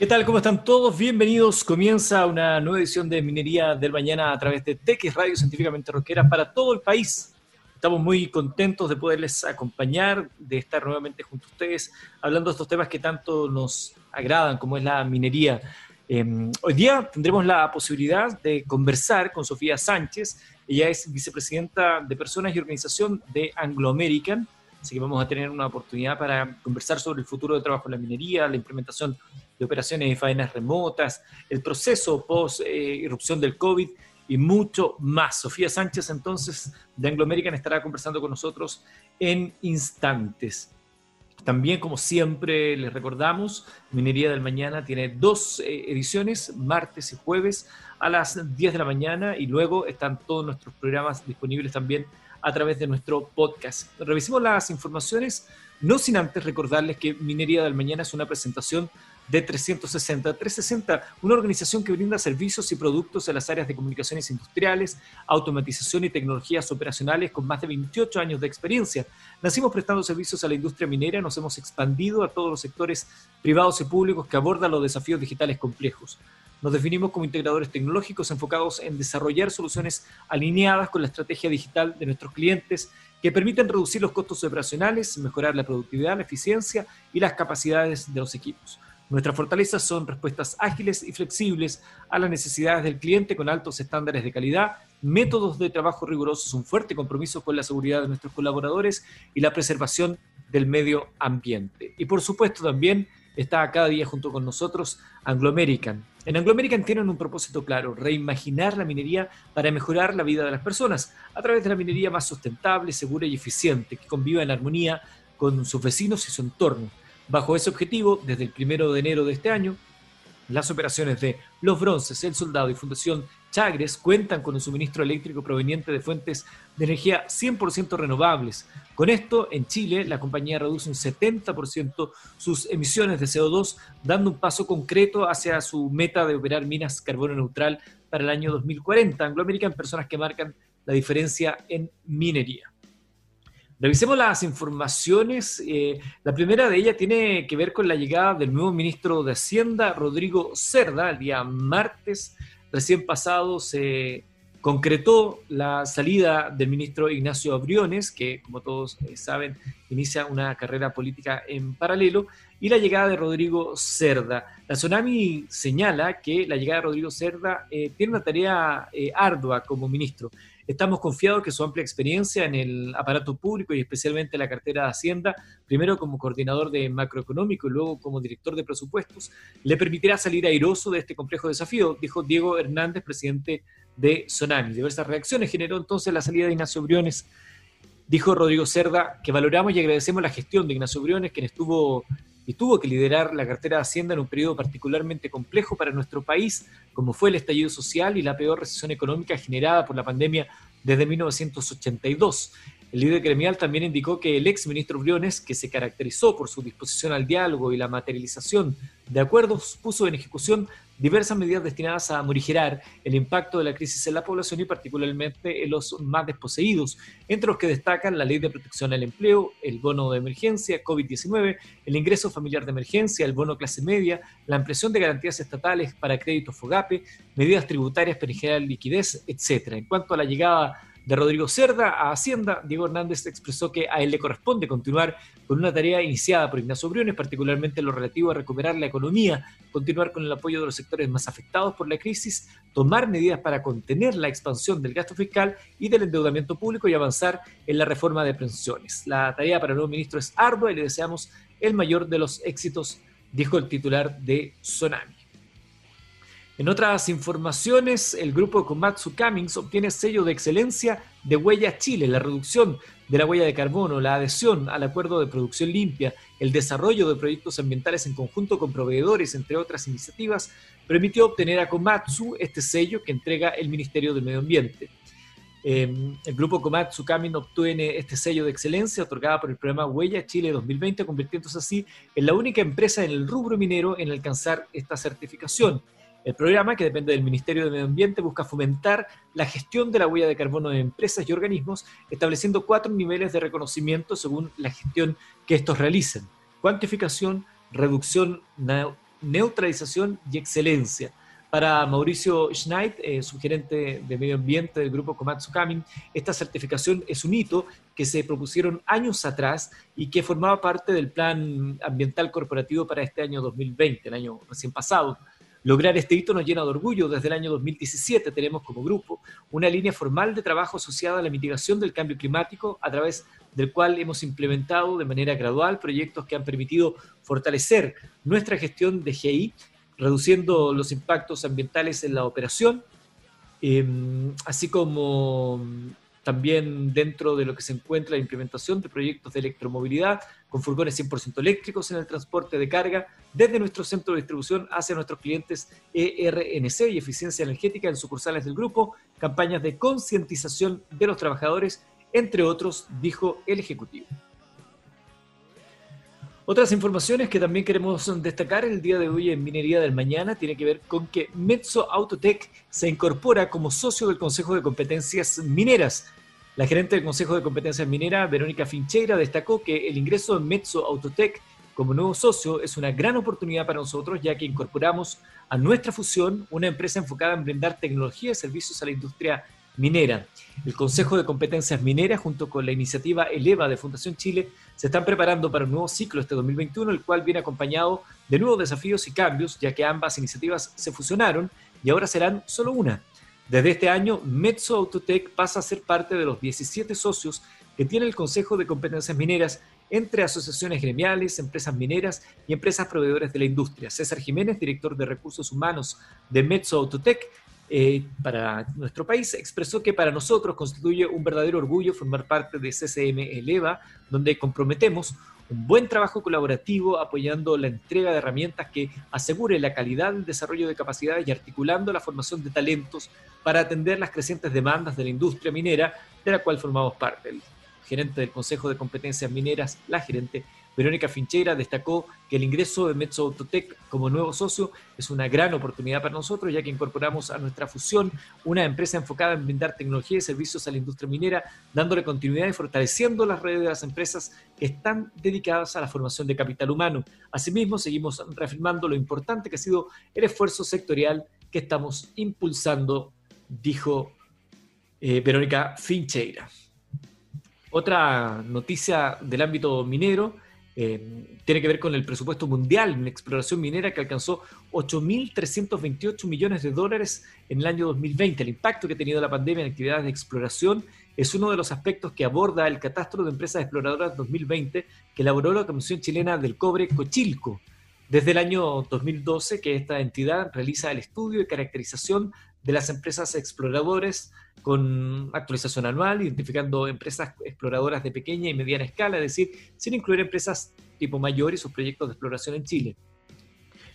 ¿Qué tal? ¿Cómo están todos? Bienvenidos. Comienza una nueva edición de Minería del Mañana a través de TX Radio Científicamente Roquera para todo el país. Estamos muy contentos de poderles acompañar, de estar nuevamente junto a ustedes, hablando de estos temas que tanto nos agradan, como es la minería. Em, hoy día tendremos la posibilidad de conversar con Sofía Sánchez. Ella es vicepresidenta de Personas y Organización de Anglo American. Así que vamos a tener una oportunidad para conversar sobre el futuro de trabajo en la minería, la implementación de operaciones y faenas remotas, el proceso post-irrupción del COVID y mucho más. Sofía Sánchez, entonces, de Anglo American, estará conversando con nosotros en instantes. También, como siempre, les recordamos, Minería del Mañana tiene dos eh, ediciones, martes y jueves a las 10 de la mañana, y luego están todos nuestros programas disponibles también a través de nuestro podcast. Revisemos las informaciones, no sin antes recordarles que Minería del Mañana es una presentación de 360. 360, una organización que brinda servicios y productos en las áreas de comunicaciones industriales, automatización y tecnologías operacionales con más de 28 años de experiencia. Nacimos prestando servicios a la industria minera, nos hemos expandido a todos los sectores privados y públicos que abordan los desafíos digitales complejos. Nos definimos como integradores tecnológicos enfocados en desarrollar soluciones alineadas con la estrategia digital de nuestros clientes que permiten reducir los costos operacionales, mejorar la productividad, la eficiencia y las capacidades de los equipos. Nuestras fortalezas son respuestas ágiles y flexibles a las necesidades del cliente con altos estándares de calidad, métodos de trabajo rigurosos, un fuerte compromiso con la seguridad de nuestros colaboradores y la preservación del medio ambiente. Y por supuesto también está cada día junto con nosotros Anglo American. En Anglo American tienen un propósito claro, reimaginar la minería para mejorar la vida de las personas a través de la minería más sustentable, segura y eficiente, que conviva en armonía con sus vecinos y su entorno. Bajo ese objetivo, desde el primero de enero de este año, las operaciones de Los Bronces, El Soldado y Fundación Chagres cuentan con un suministro eléctrico proveniente de fuentes de energía 100% renovables. Con esto, en Chile, la compañía reduce un 70% sus emisiones de CO2, dando un paso concreto hacia su meta de operar minas carbono neutral para el año 2040. Anglo American, personas que marcan la diferencia en minería. Revisemos las informaciones. Eh, la primera de ellas tiene que ver con la llegada del nuevo ministro de Hacienda, Rodrigo Cerda. El día martes recién pasado se concretó la salida del ministro Ignacio Abriones, que como todos eh, saben inicia una carrera política en paralelo, y la llegada de Rodrigo Cerda. La Tsunami señala que la llegada de Rodrigo Cerda eh, tiene una tarea ardua como ministro. Estamos confiados que su amplia experiencia en el aparato público y especialmente en la cartera de Hacienda, primero como coordinador de macroeconómico y luego como director de presupuestos, le permitirá salir airoso de este complejo desafío, dijo Diego Hernández, presidente de Sonami. Diversas reacciones generó entonces la salida de Ignacio Briones. Dijo Rodrigo Cerda que valoramos y agradecemos la gestión de Ignacio Briones, quien estuvo y tuvo que liderar la cartera de Hacienda en un periodo particularmente complejo para nuestro país, como fue el estallido social y la peor recesión económica generada por la pandemia desde 1982. El líder gremial también indicó que el ex ministro Briones, que se caracterizó por su disposición al diálogo y la materialización de acuerdos, puso en ejecución diversas medidas destinadas a morigerar el impacto de la crisis en la población y particularmente en los más desposeídos, entre los que destacan la Ley de Protección al Empleo, el bono de emergencia COVID-19, el ingreso familiar de emergencia, el bono clase media, la ampliación de garantías estatales para créditos FOGAPE, medidas tributarias para generar liquidez, etc. En cuanto a la llegada de Rodrigo Cerda a Hacienda, Diego Hernández expresó que a él le corresponde continuar con una tarea iniciada por Ignacio Briones, particularmente en lo relativo a recuperar la economía, continuar con el apoyo de los sectores más afectados por la crisis, tomar medidas para contener la expansión del gasto fiscal y del endeudamiento público y avanzar en la reforma de pensiones. La tarea para el nuevo ministro es ardua y le deseamos el mayor de los éxitos, dijo el titular de Sonami. En otras informaciones, el grupo Komatsu Cummings obtiene sello de excelencia de Huella Chile, la reducción de la huella de carbono, la adhesión al acuerdo de producción limpia, el desarrollo de proyectos ambientales en conjunto con proveedores, entre otras iniciativas, permitió obtener a Komatsu este sello que entrega el Ministerio del Medio Ambiente. Em, el grupo Komatsu Kamin obtiene este sello de excelencia otorgada por el programa Huella Chile 2020, convirtiéndose así en la única empresa en el rubro minero en alcanzar esta certificación. El programa, que depende del Ministerio de Medio Ambiente, busca fomentar la gestión de la huella de carbono de empresas y organismos, estableciendo cuatro niveles de reconocimiento según la gestión que estos realicen. Cuantificación, reducción neutralización y excelencia. Para Mauricio Schneid, eh, subgerente de medio ambiente del grupo Komatsu Kamin, esta certificación es un hito que se propusieron años atrás y que formaba parte del plan ambiental corporativo para este año 2020, el año recién pasado. Lograr este hito nos llena de orgullo. Desde el año 2017 tenemos como grupo una línea formal de trabajo asociada a la mitigación del cambio climático, a través del cual hemos implementado de manera gradual proyectos que han permitido fortalecer nuestra gestión de GI reduciendo los impactos ambientales en la operación, em, así como también dentro de lo que se encuentra la implementación de proyectos de electromovilidad con furgones 100% eléctricos en el transporte de carga desde nuestro centro de distribución hacia nuestros clientes ERNC y eficiencia energética en sucursales del grupo, campañas de concientización de los trabajadores, entre otros, dijo el Ejecutivo. Otras informaciones que también queremos destacar el día de hoy en Minería del Mañana tiene que ver con que Mezzo Autotech se incorpora como socio del Consejo de Competencias Mineras. La gerente del Consejo de Competencias Mineras, Verónica Fincheira, destacó que el ingreso de Mezzo Autotech como nuevo socio es una gran oportunidad para nosotros, ya que incorporamos a nuestra fusión una empresa enfocada en brindar tecnología y servicios a la industria minera. El Consejo de Competencias Mineras, junto con la iniciativa Eleva de Fundación Chile, se están preparando para un nuevo ciclo este 2021, el cual viene acompañado de nuevos desafíos y cambios, ya que ambas iniciativas se fusionaron y ahora serán solo una. Desde este año, Metso Autotech pasa a ser parte de los 17 socios que tiene el Consejo de Competencias Mineras entre asociaciones gremiales, empresas mineras y empresas proveedores de la industria. César Jiménez, director de recursos humanos de Metso Autotech, eh, para nuestro país, expresó que para nosotros constituye un verdadero orgullo formar parte de CCM Eleva, donde comprometemos un buen trabajo colaborativo apoyando la entrega de herramientas que asegure la calidad del desarrollo de capacidades y articulando la formación de talentos para atender las crecientes demandas de la industria minera de la cual formamos parte. El gerente del Consejo de Competencias Mineras, la gerente Verónica Finchera destacó que el ingreso de Metso Autotech como nuevo socio es una gran oportunidad para nosotros, ya que incorporamos a nuestra fusión una empresa enfocada en brindar tecnología y servicios a la industria minera, dándole continuidad y fortaleciendo las redes de las empresas que están dedicadas a la formación de capital humano. Asimismo, seguimos reafirmando lo importante que ha sido el esfuerzo sectorial que estamos impulsando, dijo eh, Verónica Fincheira. Otra noticia del ámbito minero eh, tiene que ver con el presupuesto mundial en exploración minera que alcanzó 8.328 millones de dólares en el año 2020. El impacto que ha tenido la pandemia en actividades de exploración es uno de los aspectos que aborda el catastro de empresas exploradoras 2020 que elaboró la Comisión Chilena del Cobre Cochilco. Desde el año 2012 que esta entidad realiza el estudio y caracterización de las empresas exploradores con actualización anual, identificando empresas exploradoras de pequeña y mediana escala, es decir, sin incluir empresas tipo mayor y sus proyectos de exploración en Chile.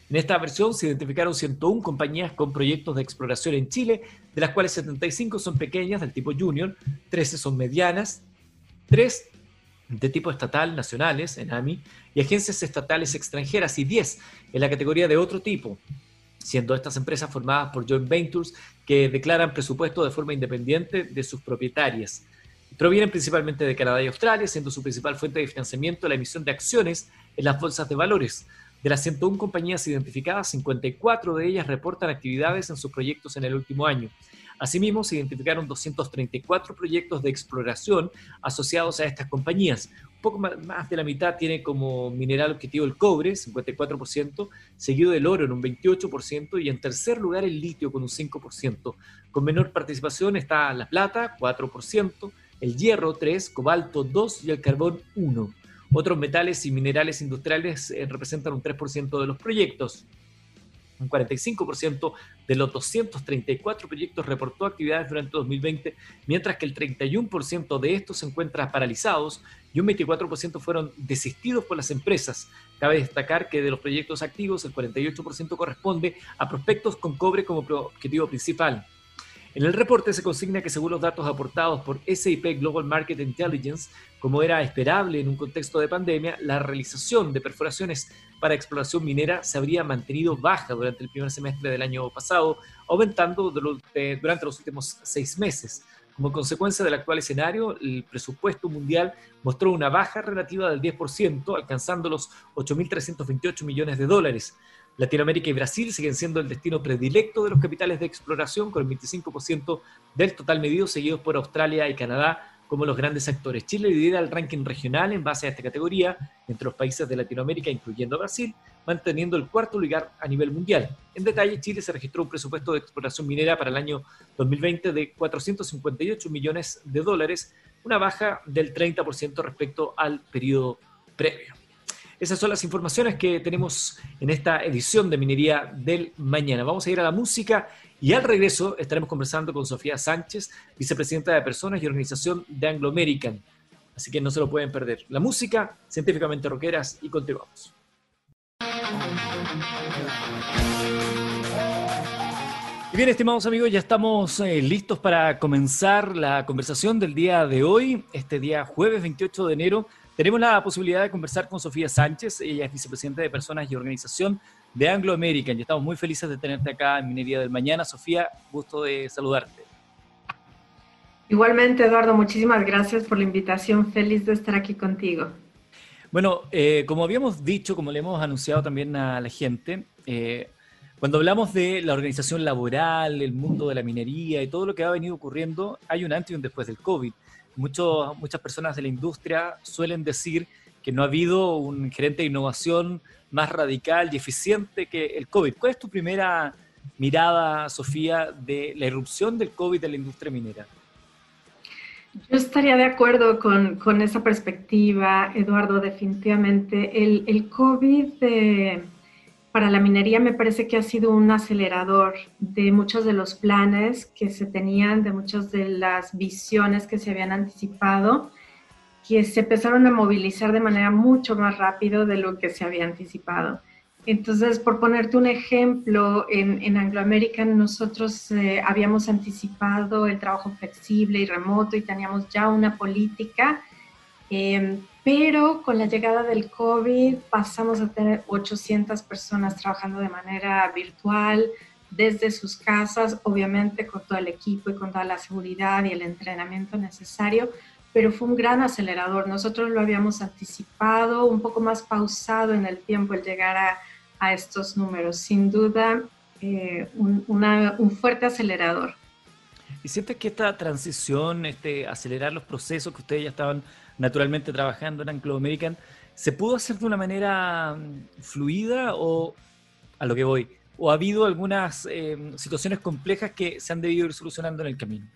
En esta versión se identificaron 101 compañías con proyectos de exploración en Chile, de las cuales 75 son pequeñas del tipo junior, 13 son medianas, 3 de tipo estatal, nacionales, en AMI, y agencias estatales extranjeras, y 10 en la categoría de otro tipo, siendo estas empresas formadas por joint ventures que declaran presupuesto de forma independiente de sus propietarias. Provienen principalmente de Canadá y Australia, siendo su principal fuente de financiamiento la emisión de acciones en las bolsas de valores. De las 101 compañías identificadas, 54 de ellas reportan actividades en sus proyectos en el último año. Asimismo, se identificaron 234 proyectos de exploración asociados a estas compañías, poco más de la mitad tiene como mineral objetivo el cobre, 54%, seguido del oro en un 28% y en tercer lugar el litio con un 5%. Con menor participación está la plata, 4%, el hierro 3%, cobalto 2% y el carbón 1%. Otros metales y minerales industriales eh, representan un 3% de los proyectos. Un 45% de los 234 proyectos reportó actividades durante 2020, mientras que el 31% de estos se encuentran paralizados y un 24% fueron desistidos por las empresas. Cabe destacar que de los proyectos activos, el 48% corresponde a prospectos con cobre como objetivo principal. En el reporte se consigna que según los datos aportados por SAP Global Market Intelligence, como era esperable en un contexto de pandemia, la realización de perforaciones para exploración minera se habría mantenido baja durante el primer semestre del año pasado, aumentando durante los últimos seis meses. Como consecuencia del actual escenario, el presupuesto mundial mostró una baja relativa del 10%, alcanzando los 8.328 millones de dólares. Latinoamérica y Brasil siguen siendo el destino predilecto de los capitales de exploración, con el 25% del total medido, seguidos por Australia y Canadá como los grandes actores. Chile lidera el ranking regional en base a esta categoría entre los países de Latinoamérica, incluyendo Brasil, manteniendo el cuarto lugar a nivel mundial. En detalle, Chile se registró un presupuesto de exploración minera para el año 2020 de 458 millones de dólares, una baja del 30% respecto al periodo previo. Esas son las informaciones que tenemos en esta edición de Minería del Mañana. Vamos a ir a la música y al regreso estaremos conversando con Sofía Sánchez, vicepresidenta de Personas y Organización de Anglo American. Así que no se lo pueden perder. La música, científicamente roqueras y continuamos. Y bien, estimados amigos, ya estamos eh, listos para comenzar la conversación del día de hoy, este día jueves 28 de enero tenemos la posibilidad de conversar con Sofía Sánchez, ella es vicepresidenta de Personas y Organización de Anglo American y estamos muy felices de tenerte acá en Minería del Mañana. Sofía, gusto de saludarte. Igualmente, Eduardo, muchísimas gracias por la invitación. Feliz de estar aquí contigo. Bueno, eh, como habíamos dicho, como le hemos anunciado también a la gente, eh, cuando hablamos de la organización laboral, el mundo de la minería y todo lo que ha venido ocurriendo, hay un antes y un después del COVID muchas personas de la industria suelen decir que no ha habido un gerente de innovación más radical y eficiente que el COVID. ¿Cuál es tu primera mirada, Sofía, de la irrupción del COVID en la industria minera? Yo estaría de acuerdo con, con esa perspectiva, Eduardo, definitivamente. El, el COVID... Eh, para la minería me parece que ha sido un acelerador de muchos de los planes que se tenían, de muchas de las visiones que se habían anticipado, que se empezaron a movilizar de manera mucho más rápido de lo que se había anticipado. Entonces, por ponerte un ejemplo, en, en Anglo nosotros eh, habíamos anticipado el trabajo flexible y remoto y teníamos ya una política eh, pero con la llegada del COVID pasamos a tener 800 personas trabajando de manera virtual desde sus casas, obviamente con todo el equipo y con toda la seguridad y el entrenamiento necesario, pero fue un gran acelerador. Nosotros lo habíamos anticipado, un poco más pausado en el tiempo el llegar a, estos números. Sin duda, eh, un, fuerte acelerador. ¿Y sientes que esta transición, este, acelerar los procesos que ustedes ya estaban naturalmente trabajando en Anglo American, ¿se pudo hacer de una manera mm, fluida o a lo que voy? ¿O ha habido algunas em, situaciones complejas que se han debido ir solucionando en el camino?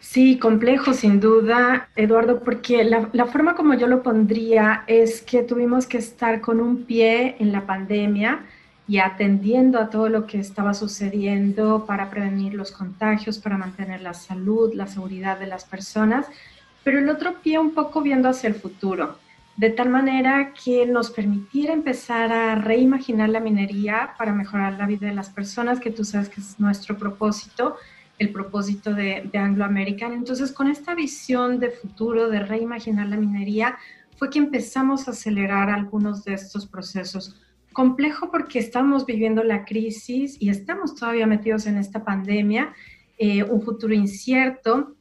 Sí, complejo sin duda, Eduardo, porque la, forma como yo lo pondría es que tuvimos que estar con un pie en la pandemia y atendiendo a todo lo que estaba sucediendo para prevenir los contagios, para mantener la salud, la seguridad de las personas, pero el otro pie un poco viendo hacia el futuro, de tal manera que nos permitiera empezar a reimaginar la minería para mejorar la vida de las personas, que tú sabes que es nuestro propósito, el propósito de, Anglo American. Entonces, con esta visión de futuro, de reimaginar la minería, fue que empezamos a acelerar algunos de estos procesos. Complejo porque estamos viviendo la crisis y estamos todavía metidos en esta pandemia, eh, un futuro incierto,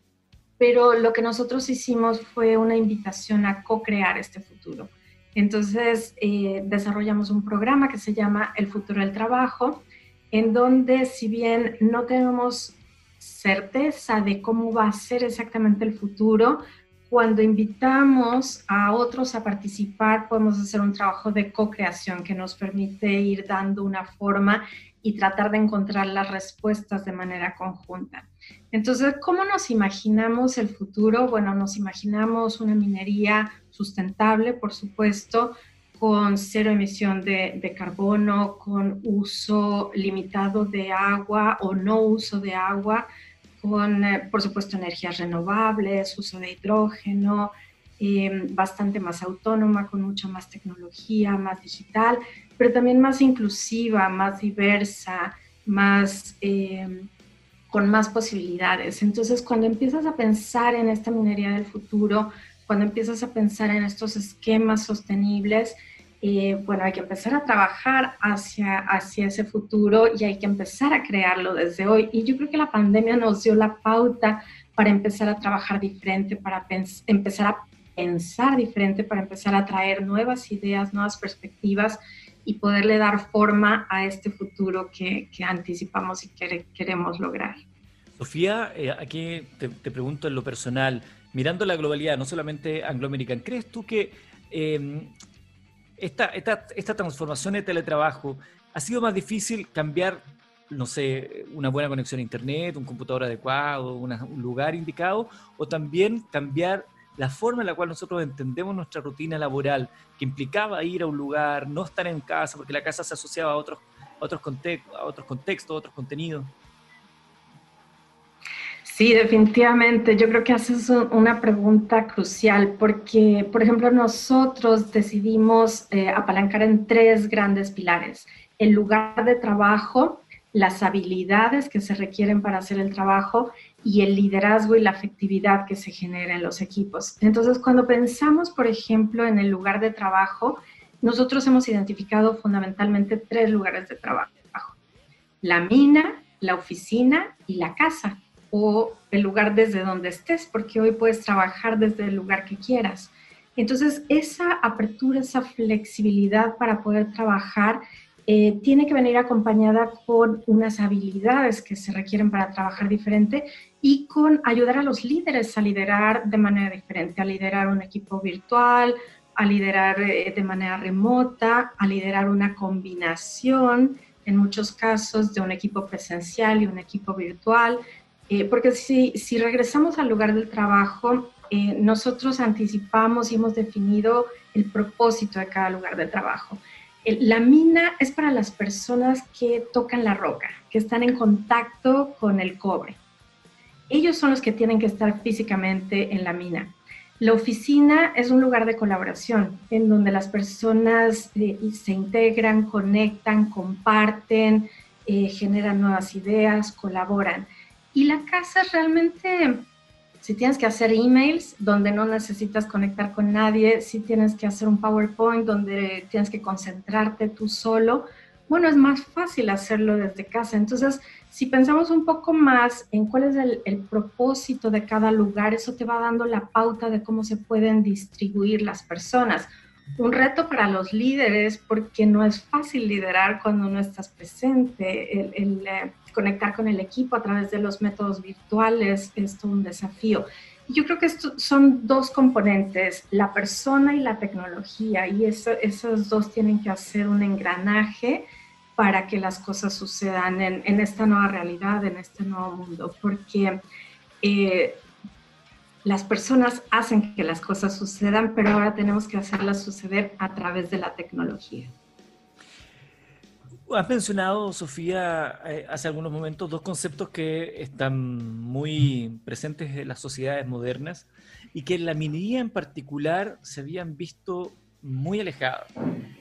pero lo que nosotros hicimos fue una invitación a co-crear este futuro. Entonces, eh, desarrollamos un programa que se llama El futuro del trabajo, en donde si bien no tenemos certeza de cómo va a ser exactamente el futuro, cuando invitamos a otros a participar, podemos hacer un trabajo de co-creación que nos permite ir dando una forma y tratar de encontrar las respuestas de manera conjunta. Entonces, ¿cómo nos imaginamos el futuro? Bueno, nos imaginamos una minería sustentable, por supuesto, con cero emisión de, carbono, con uso limitado de agua o no uso de agua, con, eh, por supuesto, energías renovables, uso de hidrógeno, em, bastante más autónoma, con mucha más tecnología, más digital, pero también más inclusiva, más diversa, más... Em, con más posibilidades. Entonces, cuando empiezas a pensar en esta minería del futuro, cuando empiezas a pensar en estos esquemas sostenibles, eh, bueno, hay que empezar a trabajar hacia, hacia ese futuro y hay que empezar a crearlo desde hoy. Y yo creo que la pandemia nos dio la pauta para empezar a trabajar diferente, para empezar a pensar diferente, para empezar a traer nuevas ideas, nuevas perspectivas y poderle dar forma a este futuro que, anticipamos y queremos lograr. Sofía, eh, aquí te, pregunto en lo personal, mirando la globalidad, no solamente anglo-americana, ¿crees tú que em, esta, esta, esta transformación de teletrabajo ha sido más difícil cambiar no sé, una buena conexión a Internet, un computador adecuado, un lugar indicado, o también cambiar la forma en la cual nosotros entendemos nuestra rutina laboral, que implicaba ir a un lugar, no estar en casa, porque la casa se asociaba a otros, otros, contextos, a otros contextos, a otros contenidos. Sí, definitivamente. Yo creo que haces una pregunta crucial porque, por ejemplo, nosotros decidimos eh, apalancar en tres grandes pilares. El lugar de trabajo, las habilidades que se requieren para hacer el trabajo y el liderazgo y la afectividad que se genera en los equipos. Entonces, cuando pensamos, por ejemplo, en el lugar de trabajo, nosotros hemos identificado fundamentalmente tres lugares de trabajo. La mina, la oficina y la casa o el lugar desde donde estés, porque hoy puedes trabajar desde el lugar que quieras. Entonces, esa apertura, esa flexibilidad para poder trabajar eh, tiene que venir acompañada con unas habilidades que se requieren para trabajar diferente y con ayudar a los líderes a liderar de manera diferente, a liderar un equipo virtual, a liderar eh, de manera remota, a liderar una combinación, en muchos casos, de un equipo presencial y un equipo virtual. Eh, porque si, regresamos al lugar del trabajo, nosotros anticipamos y hemos definido el propósito de cada lugar de trabajo. La mina es para las personas que tocan la roca, que están en contacto con el cobre. Ellos son los que tienen que estar físicamente en la mina. La oficina es un lugar de colaboración en donde las personas eh, se integran, conectan, comparten, eh, generan nuevas ideas, colaboran. Y la casa realmente si tienes que hacer emails donde no necesitas conectar con nadie, si tienes que hacer un PowerPoint donde tienes que concentrarte tú solo, bueno, es más fácil hacerlo desde casa. Entonces, si pensamos un poco más en cuál es el, propósito de cada lugar, eso te va dando la pauta de cómo se pueden distribuir las personas. Un reto para los líderes porque no es fácil liderar cuando no estás presente. Eh, conectar con el equipo a través de los métodos virtuales es todo un desafío. Yo creo que esto son dos componentes, la persona y la tecnología, y eso, esos dos tienen que hacer un engranaje para que las cosas sucedan en, en esta nueva realidad, en este nuevo mundo, porque eh, las personas hacen que las cosas sucedan, pero ahora tenemos que hacerlas suceder a través de la tecnología. Has mencionado, Sofía, eh, hace algunos momentos dos conceptos que están muy presentes en las sociedades modernas y que en la minería en particular se habían visto muy alejados.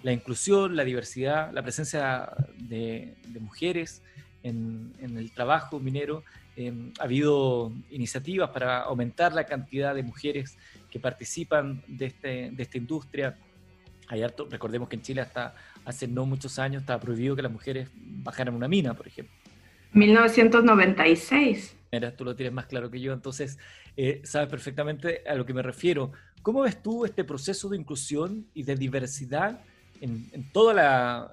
La inclusión, la diversidad, la presencia de, mujeres en, el trabajo minero. Em, ha habido iniciativas para aumentar la cantidad de mujeres que participan de, este, de esta industria. Hay recordemos que en Chile hasta hace no muchos años estaba prohibido que las mujeres bajaran una mina, por ejemplo. 1996. Mira, tú lo tienes más claro que yo, entonces eh, sabes perfectamente a lo que me refiero. ¿Cómo ves tú este proceso de inclusión y de diversidad en, en toda la,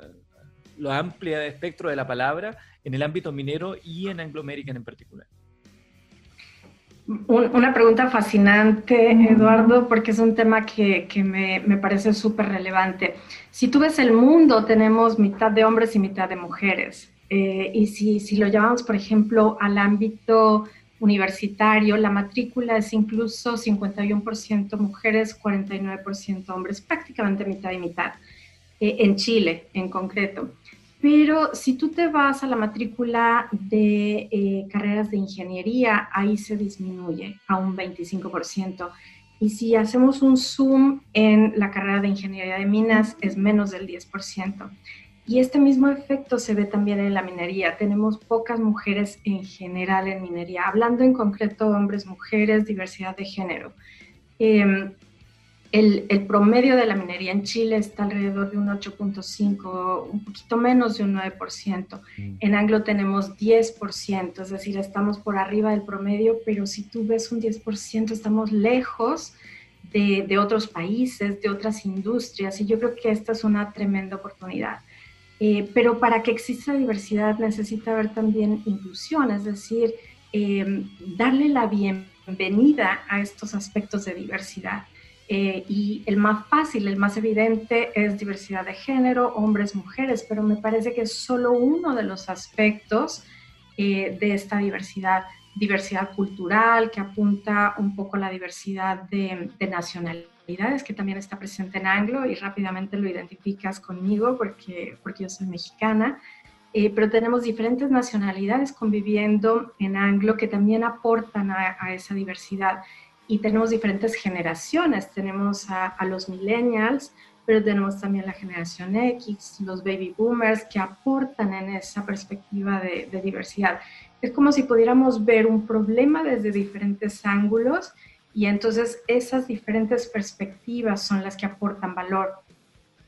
lo amplia espectro de la palabra en el ámbito minero y en Anglo American en particular? Una pregunta fascinante, Eduardo, porque es un tema que, me, parece súper relevante. Si tú ves el mundo, tenemos mitad de hombres y mitad de mujeres. Eh, y si, si, lo llevamos, por ejemplo, al ámbito universitario, la matrícula es incluso 51% mujeres, 49% hombres, prácticamente mitad y mitad, eh, en Chile en concreto. Pero si tú te vas a la matrícula de eh, carreras de ingeniería, ahí se disminuye a un 25%. Y si hacemos un zoom en la carrera de ingeniería de minas, es menos del 10%. Y este mismo efecto se ve también en la minería. Tenemos pocas mujeres en general en minería, hablando en concreto hombres, mujeres, diversidad de género. Eh, el, promedio de la minería en Chile está alrededor de un 8.5, un poquito menos de un 9%. Mm. En Anglo tenemos 10%, es decir, estamos por arriba del promedio, pero si tú ves un 10%, estamos lejos de, otros países, de otras industrias, y yo creo que esta es una tremenda oportunidad. Eh, pero para que exista diversidad necesita haber también inclusión, es decir, em, darle la bienvenida a estos aspectos de diversidad. Eh, y el más fácil, el más evidente es diversidad de género, hombres, mujeres, pero me parece que es solo uno de los aspectos eh, de esta diversidad diversidad cultural, que apunta un poco a la diversidad de, nacionalidades, que también está presente en Anglo y rápidamente lo identificas conmigo porque, porque yo soy mexicana. Eh, pero tenemos diferentes nacionalidades conviviendo en Anglo que también aportan a, esa diversidad. Y tenemos diferentes generaciones, tenemos a, los millennials, pero tenemos también la generación X, los baby boomers, que aportan en esa perspectiva de, de diversidad es como si pudiéramos ver un problema desde diferentes ángulos y entonces esas diferentes perspectivas son las que aportan valor.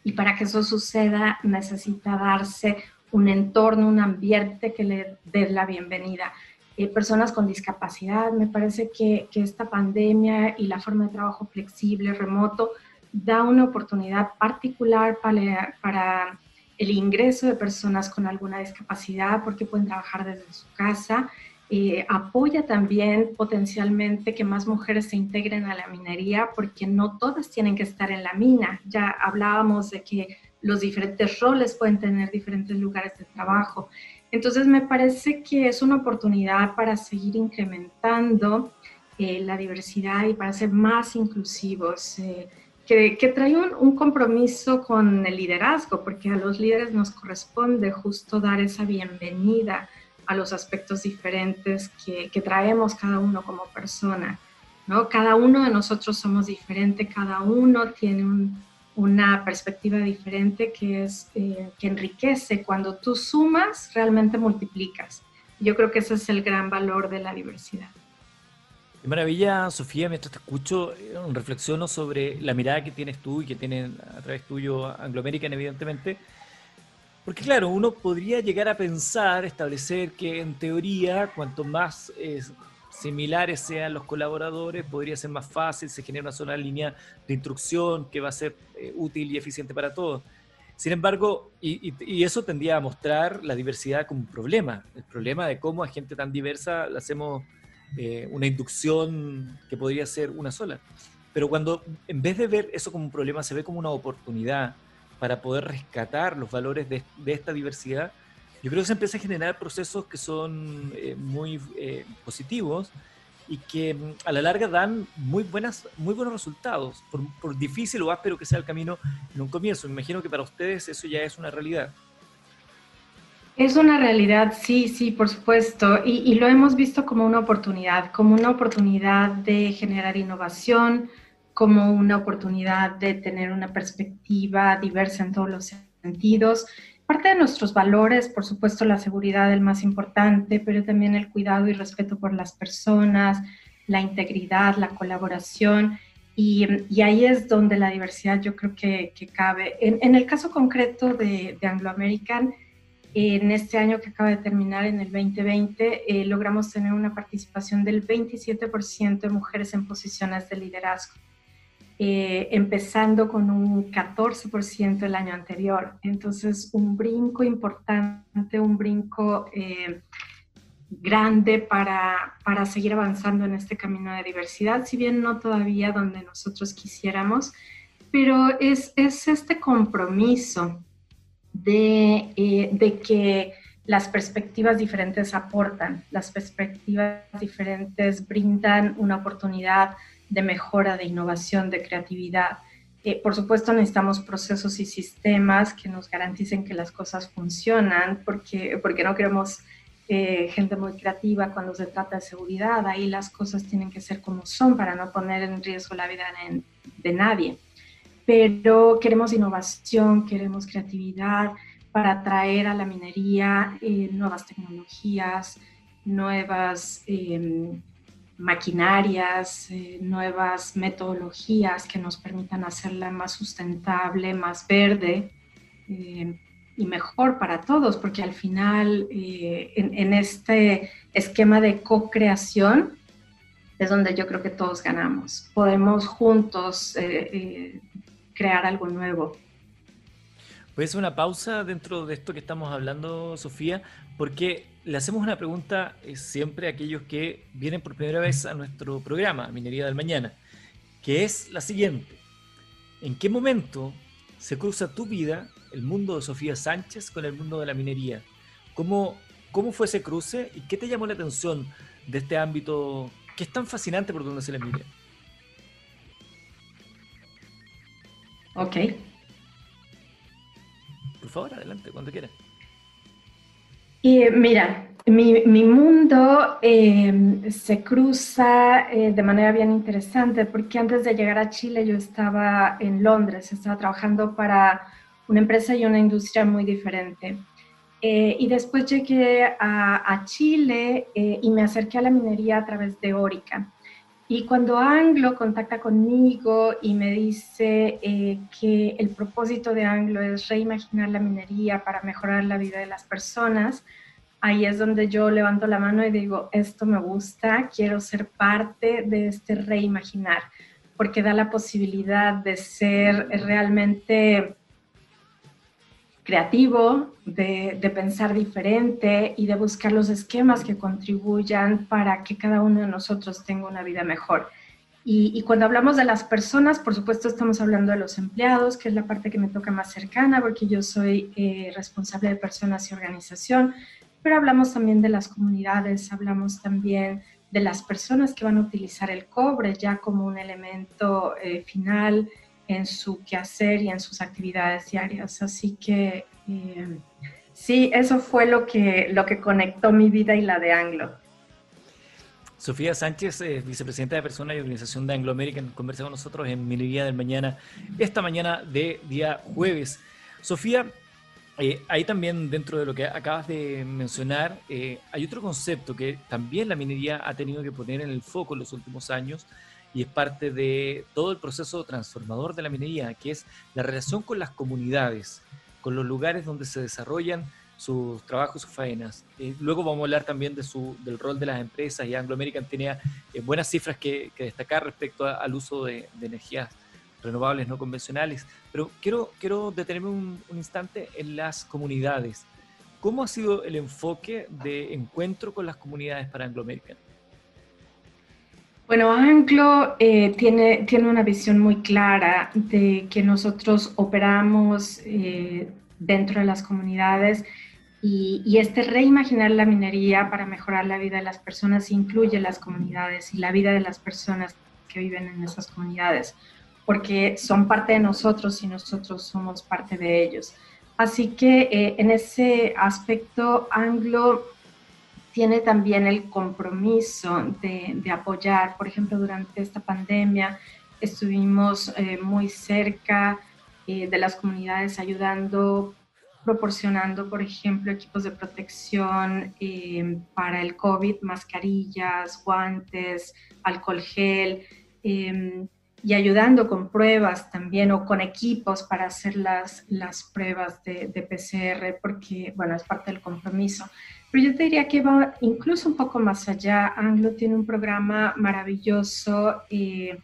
Y para que eso suceda necesita darse un entorno, un ambiente que le dé la bienvenida. Eh, personas con discapacidad, me parece que, que, esta pandemia y la forma de trabajo flexible, remoto, da una oportunidad particular para, para el ingreso de personas con alguna discapacidad porque pueden trabajar desde su casa. Eh, apoya también potencialmente que más mujeres se integren a la minería porque no todas tienen que estar en la mina. Ya hablábamos de que los diferentes roles pueden tener diferentes lugares de trabajo. Entonces me parece que es una oportunidad para seguir incrementando eh, la diversidad y para ser más inclusivos. Eh, que, trae un, compromiso con el liderazgo, porque a los líderes nos corresponde justo dar esa bienvenida a los aspectos diferentes que, traemos cada uno como persona. ¿no? Cada uno de nosotros somos diferente, cada uno tiene una perspectiva diferente que, es, eh, que enriquece. Cuando tú sumas, realmente multiplicas. Yo creo que ese es el gran valor de la diversidad. Qué maravilla, Sofía, mientras te escucho, eh, reflexiono sobre la mirada que tienes tú y que tienen a través tuyo Anglo American, evidentemente. Porque claro, uno podría llegar a pensar, establecer que en teoría, cuanto más eh, similares sean los colaboradores, podría ser más fácil, se genera una sola línea de instrucción que va a ser eh, útil y eficiente para todos. Sin embargo, y, eso tendría a mostrar la diversidad como un problema, el problema de cómo a gente tan diversa la hacemos eh, una inducción que podría ser una sola. Pero cuando en vez de ver eso como un problema, se ve como una oportunidad para poder rescatar los valores de, esta diversidad, yo creo que se empieza a generar procesos que son eh, muy eh, positivos y que mm, a la larga dan muy, buenas, muy buenos resultados, por, por difícil o áspero que sea el camino en un comienzo. Me imagino que para ustedes eso ya es una realidad. Es una realidad, sí, sí, por supuesto, y, lo hemos visto como una oportunidad, como una oportunidad de generar innovación, como una oportunidad de tener una perspectiva diversa en todos los sentidos. Parte de nuestros valores, por supuesto, la seguridad el más importante, pero también el cuidado y respeto por las personas, la integridad, la colaboración. Y, ahí es donde la diversidad yo creo que, cabe. En, el caso concreto de, de Anglo American, en este año que acaba de terminar, en el 2020, eh, logramos tener una participación del 27% de mujeres en posiciones de liderazgo, eh, empezando con un 14% el año anterior. Entonces, un brinco importante, un brinco eh, grande para, para seguir avanzando en este camino de diversidad, si bien no todavía donde nosotros quisiéramos, pero es, es este compromiso eh, de, que las perspectivas diferentes aportan, las perspectivas diferentes brindan una oportunidad de mejora, de innovación, de creatividad. Eh, por supuesto, necesitamos procesos y sistemas que nos garanticen que las cosas funcionan, porque, porque no queremos eh, gente muy creativa cuando se trata de seguridad. Ahí las cosas tienen que ser como son para no poner en riesgo la vida de nadie pero queremos innovación, queremos creatividad para traer a la minería eh, nuevas tecnologías, nuevas em, maquinarias, eh, nuevas metodologías que nos permitan hacerla más sustentable, más verde em, y mejor para todos, porque al final eh, en, en, este esquema de co-creación es donde yo creo que todos ganamos. Podemos juntos eh, eh, crear algo nuevo. Hacer una pausa dentro de esto que estamos hablando, Sofía, porque le hacemos una pregunta eh, siempre a aquellos que vienen por primera vez a nuestro programa, Minería del Mañana, que es la siguiente. ¿En qué momento se cruza tu vida, el mundo de Sofía Sánchez, con el mundo de la minería? ¿Cómo, cómo fue ese cruce y qué te llamó la atención de este ámbito que es tan fascinante por donde se le mire? Ok. Por favor, adelante, cuando quieras. Y mira, mi, mundo eh, se cruza eh, de manera bien interesante porque antes de llegar a Chile yo estaba en Londres, estaba trabajando para una empresa y una industria muy diferente. Eh, y después llegué a, a Chile y me acerqué a la minería a través de Orica. Y cuando Anglo contacta conmigo y me dice eh, que el propósito de Anglo es reimaginar la minería para mejorar la vida de las personas, ahí es donde yo levanto la mano y digo, esto me gusta, quiero ser parte de este reimaginar, porque da la posibilidad de ser realmente creativo, de, pensar diferente y de buscar los esquemas que contribuyan para que cada uno de nosotros tenga una vida mejor. Y, cuando hablamos de las personas, por supuesto estamos hablando de los empleados, que es la parte que me toca más cercana, porque yo soy eh, responsable de personas y organización, pero hablamos también de las comunidades, hablamos también de las personas que van a utilizar el cobre ya como un elemento eh, final en su quehacer y en sus actividades diarias. Así que eh, sí, eso fue lo que, lo que conectó mi vida y la de Anglo. Sofía Sánchez, vicepresidenta de Personas y Organización de Anglo American, conversa con nosotros en Minería del Mañana, esta mañana de día jueves. Sofía, eh, ahí también dentro de lo que acabas de mencionar, eh, hay otro concepto que también la minería ha tenido que poner en el foco en los últimos años, y es parte de todo el proceso transformador de la minería, que es la relación con las comunidades, con los lugares donde se desarrollan sus trabajos, sus faenas. Eh, luego vamos a hablar también de su, del rol de las empresas y Anglo American tenía eh, buenas cifras que, destacar respecto al uso de, energías renovables no convencionales. Pero quiero, detenerme un, un instante en las comunidades. ¿Cómo ha sido el enfoque de encuentro con las comunidades para Anglo American? Bueno, Anglo eh, tiene, tiene una visión muy clara de que nosotros operamos eh, dentro de las comunidades y, este reimaginar la minería para mejorar la vida de las personas incluye las comunidades y la vida de las personas que viven en esas comunidades, porque son parte de nosotros y nosotros somos parte de ellos. Así que eh, en ese aspecto, Anglo tiene también el compromiso de, apoyar. Por ejemplo, durante esta pandemia estuvimos eh, muy cerca eh, de las comunidades ayudando, proporcionando, por ejemplo, equipos de protección eh, para el COVID, mascarillas, guantes, alcohol gel y ayudando con pruebas también o con equipos para hacer las, las pruebas de, de, PCR, porque, bueno, es parte del compromiso. Pero yo te diría que va incluso un poco más allá. Anglo tiene un programa maravilloso eh,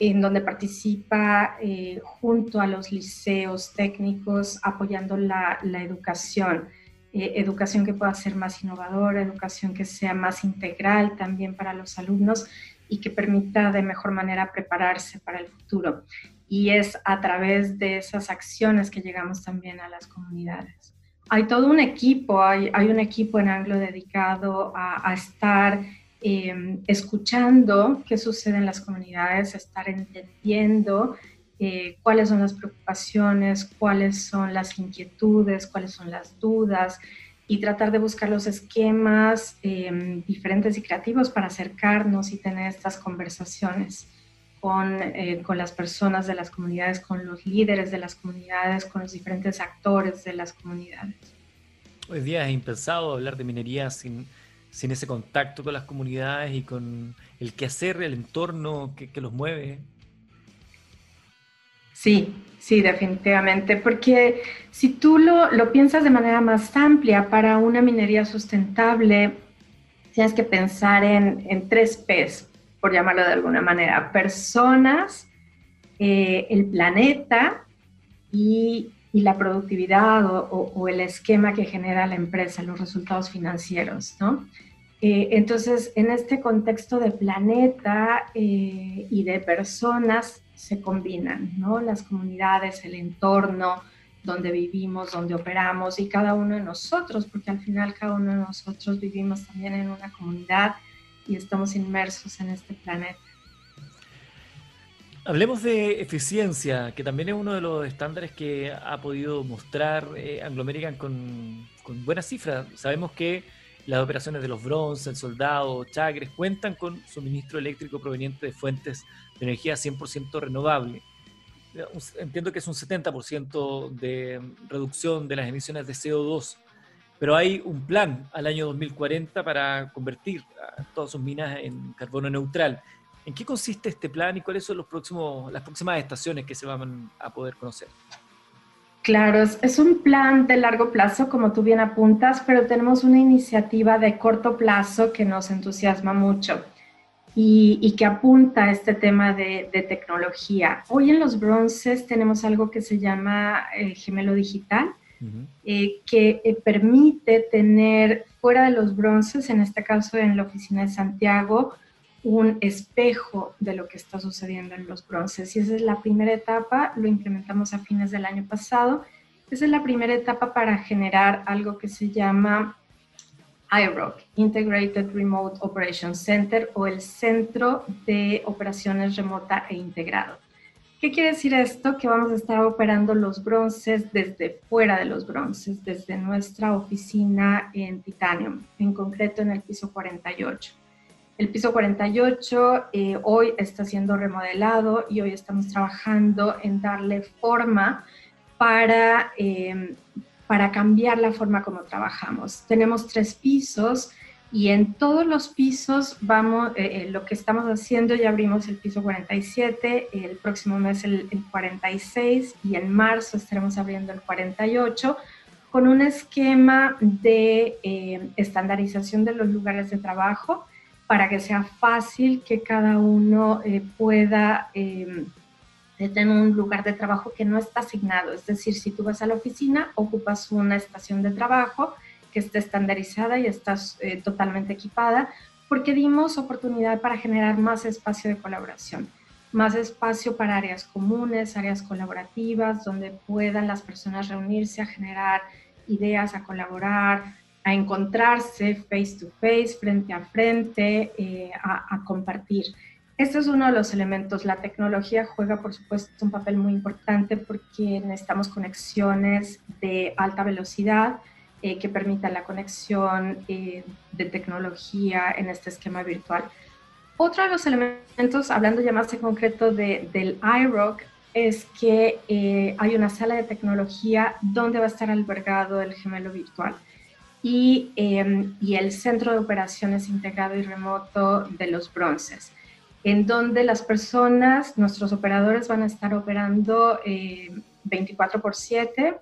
en donde participa eh, junto a los liceos técnicos apoyando la, la educación. Eh, educación que pueda ser más innovadora, educación que sea más integral también para los alumnos y que permita de mejor manera prepararse para el futuro. Y es a través de esas acciones que llegamos también a las comunidades hay todo un equipo, hay, un equipo en Anglo dedicado a, estar em, escuchando qué sucede en las comunidades, a estar entendiendo eh, cuáles son las preocupaciones, cuáles son las inquietudes, cuáles son las dudas y tratar de buscar los esquemas em, diferentes y creativos para acercarnos y tener estas conversaciones con, eh, con, las personas de las comunidades, con los líderes de las comunidades, con los diferentes actores de las comunidades. Hoy día es impensado hablar de minería sin, sin ese contacto con las comunidades y con el quehacer, el entorno que, que los mueve. Sí, sí, definitivamente, porque si tú lo, lo, piensas de manera más amplia, para una minería sustentable tienes que pensar en, en tres P's por llamarlo de alguna manera, personas, eh, el planeta y, la productividad o, el esquema que genera la empresa, los resultados financieros, ¿no? Eh, entonces, en este contexto de planeta eh, y de personas se combinan, ¿no? Las comunidades, el entorno donde vivimos, donde operamos y cada uno de nosotros, porque al final cada uno de nosotros vivimos también en una comunidad y estamos inmersos en este planeta. Hablemos de eficiencia, que también es uno de los estándares que ha podido mostrar eh, Anglo American con, con, buenas cifras. Sabemos que las operaciones de los Bronze, el Soldado, Chagres cuentan con suministro eléctrico proveniente de fuentes de energía 100% renovable. Entiendo que es un 70% de reducción de las emisiones de CO2 pero hay un plan al año 2040 para convertir todas sus minas en carbono neutral. ¿En qué consiste este plan y cuáles son los próximos, las próximas estaciones que se van a poder conocer? Claro, es un plan de largo plazo, como tú bien apuntas, pero tenemos una iniciativa de corto plazo que nos entusiasma mucho y, que apunta a este tema de, tecnología. Hoy en los bronces tenemos algo que se llama el gemelo digital, eh, que eh, permite tener fuera de los bronces, en este caso en la oficina de Santiago, un espejo de lo que está sucediendo en los bronces. Y esa es la primera etapa, lo implementamos a fines del año pasado. Esa es la primera etapa para generar algo que se llama IROC, Integrated Remote Operations Center, o el Centro de Operaciones Remota e Integrado. ¿Qué quiere decir esto? Que vamos a estar operando los bronces desde fuera de los bronces, desde nuestra oficina en Titanium, en concreto en el piso 48. El piso 48 eh, hoy está siendo remodelado y hoy estamos trabajando en darle forma para, eh, para cambiar la forma como trabajamos. Tenemos tres pisos y en todos los pisos vamos, eh, eh, lo que estamos haciendo, ya abrimos el piso 47, el próximo mes el, 46 y en marzo estaremos abriendo el 48 con un esquema de eh, estandarización de los lugares de trabajo para que sea fácil que cada uno pueda tener un lugar de trabajo que no está asignado. Es decir, si tú vas a la oficina, ocupas una estación de trabajo que esté estandarizada y está eh, totalmente equipada, porque dimos oportunidad para generar más espacio de colaboración, más espacio para áreas comunes, áreas colaborativas, donde puedan las personas reunirse a generar ideas, a colaborar, a encontrarse face to face, frente a frente, eh, a, a compartir. Este es uno de los elementos. La tecnología juega, por supuesto, un papel muy importante porque necesitamos conexiones de alta velocidad, eh, que permita la conexión eh, de tecnología en este esquema virtual. Otro de los elementos, hablando ya más en concreto de, del iRock, es que eh, hay una sala de tecnología donde va a estar albergado el gemelo virtual y, em, y el centro de operaciones integrado y remoto de los bronces, en donde las personas, nuestros operadores van a estar operando 24 por 7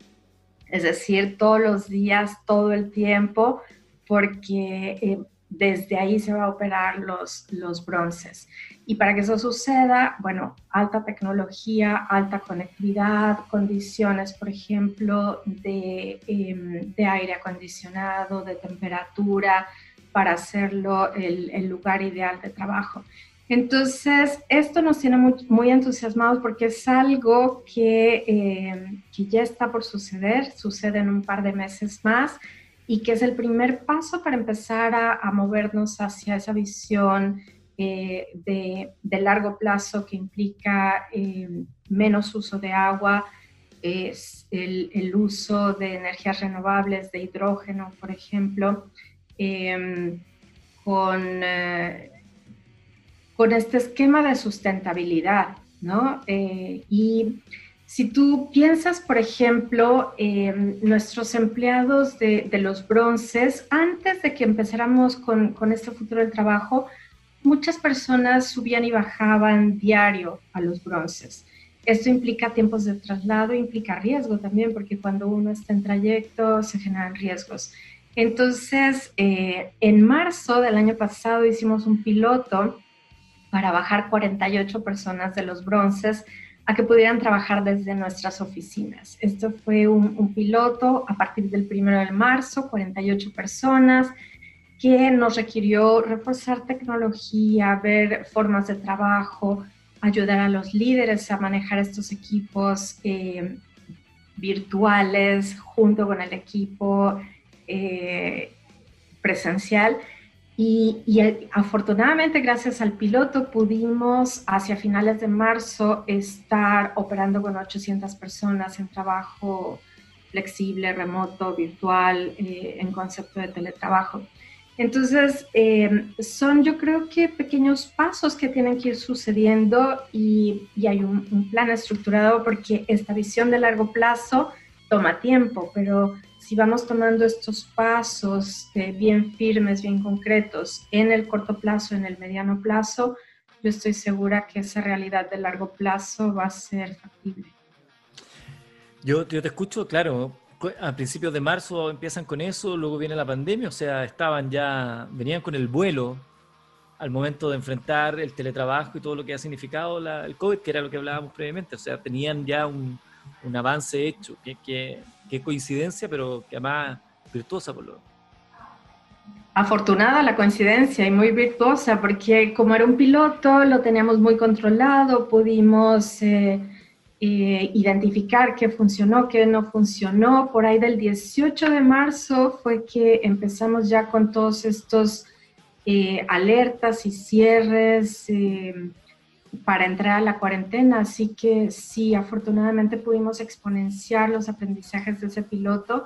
es decir, todos los días, todo el tiempo, porque eh, desde ahí se va a operar los, los bronces. Y para que eso suceda, bueno, alta tecnología, alta conectividad, condiciones, por ejemplo, de, em, de aire acondicionado, de temperatura, para hacerlo el, el lugar ideal de trabajo. Entonces, esto nos tiene muy, entusiasmados porque es algo eh, que, ya está por suceder, sucede en un par de meses más y que es el primer paso para empezar a, movernos hacia esa visión eh, de, largo plazo que implica eh, menos uso de agua, es el, uso de energías renovables, de hidrógeno, por ejemplo, con con este esquema de sustentabilidad, ¿no? Eh, y si tú piensas, por ejemplo, en nuestros empleados de, los bronces, antes de que empezáramos con, con este futuro del trabajo, muchas personas subían y bajaban diario a los bronces. Esto implica tiempos de traslado, implica riesgo también, porque cuando uno está en trayecto se generan riesgos. Entonces, eh, en marzo del año pasado hicimos un piloto para bajar 48 personas de los bronces a que pudieran trabajar desde nuestras oficinas. Esto fue un, piloto a partir del 1 de marzo, 48 personas, que nos requirió reforzar tecnología, ver formas de trabajo, ayudar a los líderes a manejar estos equipos eh, virtuales junto con el equipo eh, presencial y, afortunadamente, gracias al piloto, pudimos hacia finales de marzo estar operando con 800 personas en trabajo flexible, remoto, virtual, eh, en concepto de teletrabajo. Entonces, eh, son yo creo que pequeños pasos que tienen que ir sucediendo y, hay un, un, plan estructurado porque esta visión de largo plazo toma tiempo, pero si vamos tomando estos pasos eh, bien firmes, bien concretos en el corto plazo, en el mediano plazo, yo estoy segura que esa realidad de largo plazo va a ser factible. Yo, te escucho, claro, a principios de marzo empiezan con eso, luego viene la pandemia, o sea, estaban ya, venían con el vuelo al momento de enfrentar el teletrabajo y todo lo que ha significado el COVID, que era lo que hablábamos previamente, o sea, tenían ya un, un avance hecho, que, que, qué coincidencia, pero que además virtuosa por lo Afortunada la coincidencia y muy virtuosa, porque como era un piloto, lo teníamos muy controlado, pudimos eh, eh, identificar qué funcionó, qué no funcionó. Por ahí del 18 de marzo fue que empezamos ya con todos estos eh, alertas y cierres para entrar a la cuarentena. Así que sí, afortunadamente pudimos exponenciar los aprendizajes de ese piloto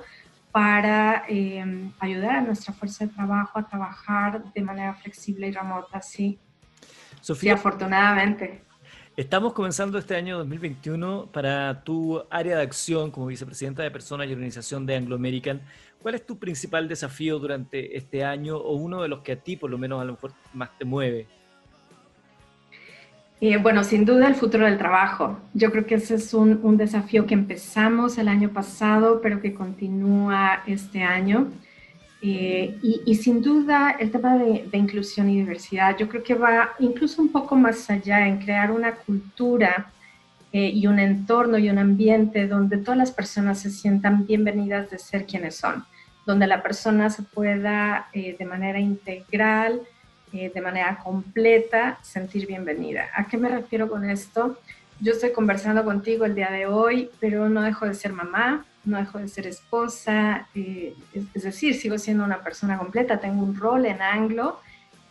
para eh, ayudar a nuestra fuerza de trabajo a trabajar de manera flexible y remota, sí. Sofía, afortunadamente. Estamos comenzando este año 2021 para tu área de acción como vicepresidenta de personas y organización de Anglo American. ¿Cuál es tu principal desafío durante este año o uno de los que a ti por lo menos a lo mejor más te mueve? Eh, bueno, sin duda el futuro del trabajo. Yo creo que ese es un, desafío que empezamos el año pasado, pero que continúa este año. Eh, y, sin duda el tema de, inclusión y diversidad, yo creo que va incluso un poco más allá en crear una cultura eh, y un entorno y un ambiente donde todas las personas se sientan bienvenidas de ser quienes son, donde la persona se pueda de manera integral eh, de manera completa, sentir bienvenida. ¿A qué me refiero con esto? Yo estoy conversando contigo el día de hoy, pero no dejo de ser mamá, no dejo de ser esposa, eh, es, decir, sigo siendo una persona completa, tengo un rol en Anglo,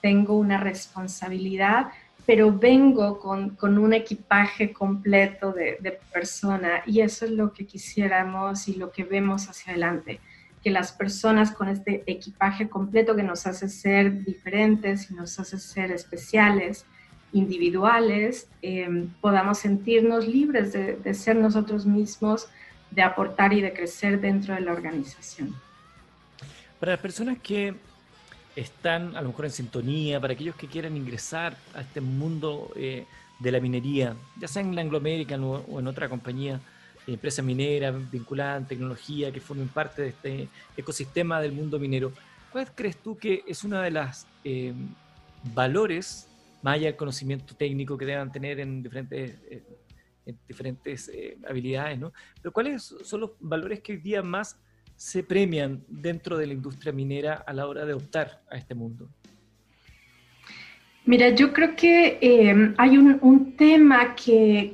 tengo una responsabilidad, pero vengo con, con un equipaje completo de, de, persona y eso es lo que quisiéramos y lo que vemos hacia adelante que las personas con este equipaje completo que nos hace ser diferentes y nos hace ser especiales, individuales, em, podamos sentirnos libres de, de, ser nosotros mismos, de aportar y de crecer dentro de la organización. Para las personas que están a lo mejor en sintonía, para aquellos que quieran ingresar a este mundo eh, de la minería, ya sea en la Anglo American o en otra compañía, empresas mineras vinculadas en tecnología, que formen parte de este ecosistema del mundo minero. ¿Cuál crees tú que es uno de los eh, valores, más allá del conocimiento técnico que deban tener en diferentes, eh, diferentes eh, habilidades, ¿no? Pero cuáles son los valores que hoy día más se premian dentro de la industria minera a la hora de optar a este mundo? Mira, yo creo que eh, hay un, tema que,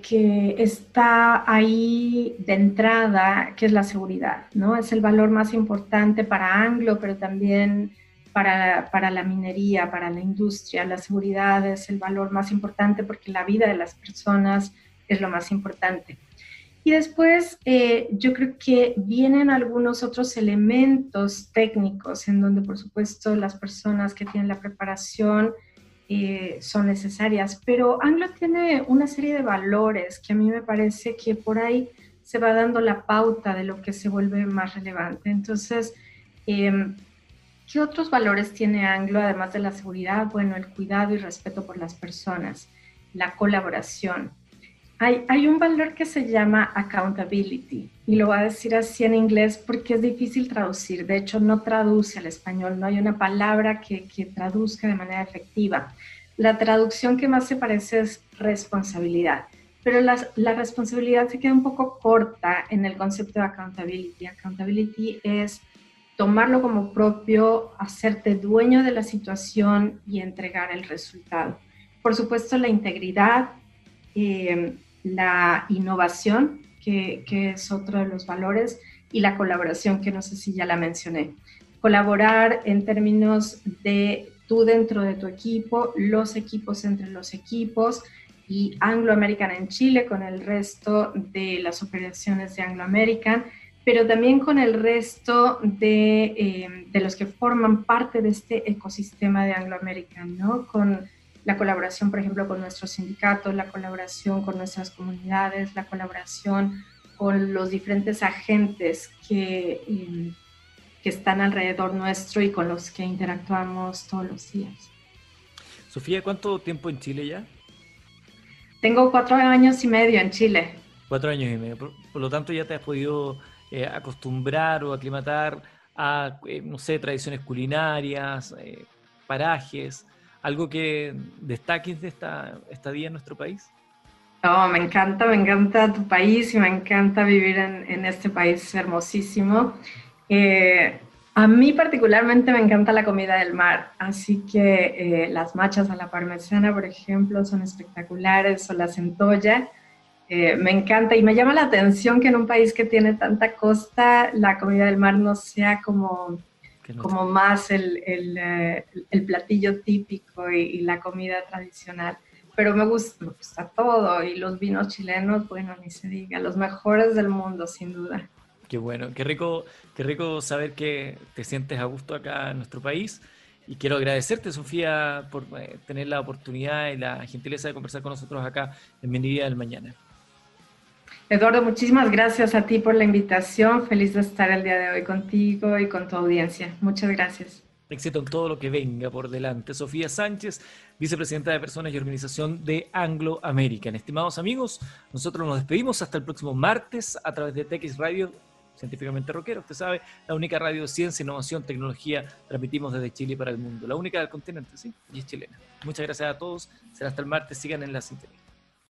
está ahí de entrada, que es la seguridad, ¿no? Es el valor más importante para Anglo, pero también para, la minería, para la industria. La seguridad es el valor más importante porque la vida de las personas es lo más importante. Y después eh, yo creo que vienen algunos otros elementos técnicos en donde, por supuesto, las personas que tienen la preparación, eh, son necesarias, pero Anglo tiene una serie de valores que a mí me parece que por ahí se va dando la pauta de lo que se vuelve más relevante. Entonces, em, ¿qué otros valores tiene Anglo además de la seguridad? Bueno, el cuidado y respeto por las personas, la colaboración, hay, un valor que se llama accountability y lo voy a decir así en inglés porque es difícil traducir. De hecho, no traduce al español, no hay una palabra que, traduzca de manera efectiva. la traducción que más se parece es responsabilidad, pero la, la responsabilidad se queda un poco corta en el concepto de accountability. Accountability es tomarlo como propio, hacerte dueño de la situación y entregar el resultado. Por supuesto, la integridad, eh, la innovación, que, que, es otro de los valores, y la colaboración, que no sé si ya la mencioné. Colaborar en términos de tú dentro de tu equipo, los equipos entre los equipos y Anglo American en Chile con el resto de las operaciones de Anglo American pero también con el resto de, eh, de, los que forman parte de este ecosistema de Anglo American, ¿no? Con la colaboración, por ejemplo, con nuestros sindicatos, la colaboración con nuestras comunidades, la colaboración con los diferentes agentes que, eh, que están alrededor nuestro y con los que interactuamos todos los días. Sofía, ¿cuánto tiempo en Chile ya? Tengo cuatro años y medio en Chile. Cuatro años y medio. por lo tanto, ya te has podido eh, acostumbrar o aclimatar a, eh, no sé, tradiciones culinarias, eh, parajes, algo que destaques de esta estadía en nuestro país? No, me encanta, me encanta tu país y me encanta vivir en, este país hermosísimo. a mí particularmente me encanta la comida del mar, así que las machas a la parmesana, por ejemplo, son espectaculares, o la centolla. Eh, me encanta y me llama la atención que en un país que tiene tanta costa, la comida del mar no sea como, como más el, el, eh, el, platillo típico y, la comida tradicional. Pero me gusta, me gusta todo y los vinos chilenos, bueno, ni se diga, los mejores del mundo, sin duda. Qué bueno, qué rico, qué rico saber que te sientes a gusto acá en nuestro país. Y quiero agradecerte, Sofía, por eh, tener la oportunidad y la gentileza de conversar con nosotros acá en Mi Día del Mañana. Eduardo, muchísimas gracias a ti por la invitación. Feliz de estar el día de hoy contigo y con tu audiencia. Muchas gracias. Éxito en todo lo que venga por delante. Sofía Sánchez, vicepresidenta de Personas y Organización de Anglo American. Estimados amigos, nosotros nos despedimos hasta el próximo martes a través de TX Radio, científicamente rockero. Usted sabe, la única radio de ciencia, innovación, tecnología, transmitimos desde Chile para el mundo. La única del continente, sí, y es chilena. Muchas gracias a todos. Será hasta el martes. Sigan en la sintonía.